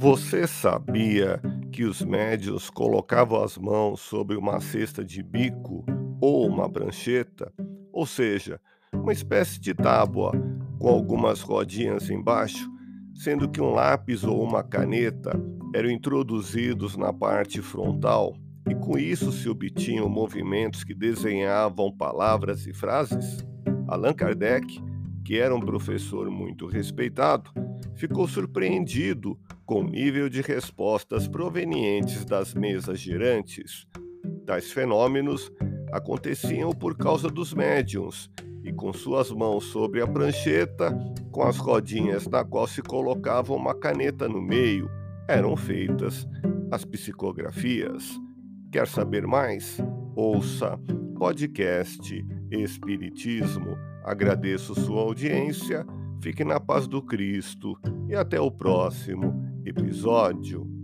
Você sabia que os médiuns colocavam as mãos sobre uma cesta de bico ou uma prancheta, ou seja, uma espécie de tábua com algumas rodinhas embaixo, sendo que um lápis ou uma caneta eram introduzidos na parte frontal e com isso se obtinham movimentos que desenhavam palavras e frases? Allan Kardec, que era um professor muito respeitado, ficou surpreendido com nível de respostas provenientes das mesas girantes. Tais fenômenos aconteciam por causa dos médiums e com suas mãos sobre a prancheta, com as rodinhas na qual se colocava uma caneta no meio, eram feitas as psicografias. Quer saber mais? Ouça podcast Espiritismo. Agradeço sua audiência, fique na paz do Cristo e até o próximo episódio.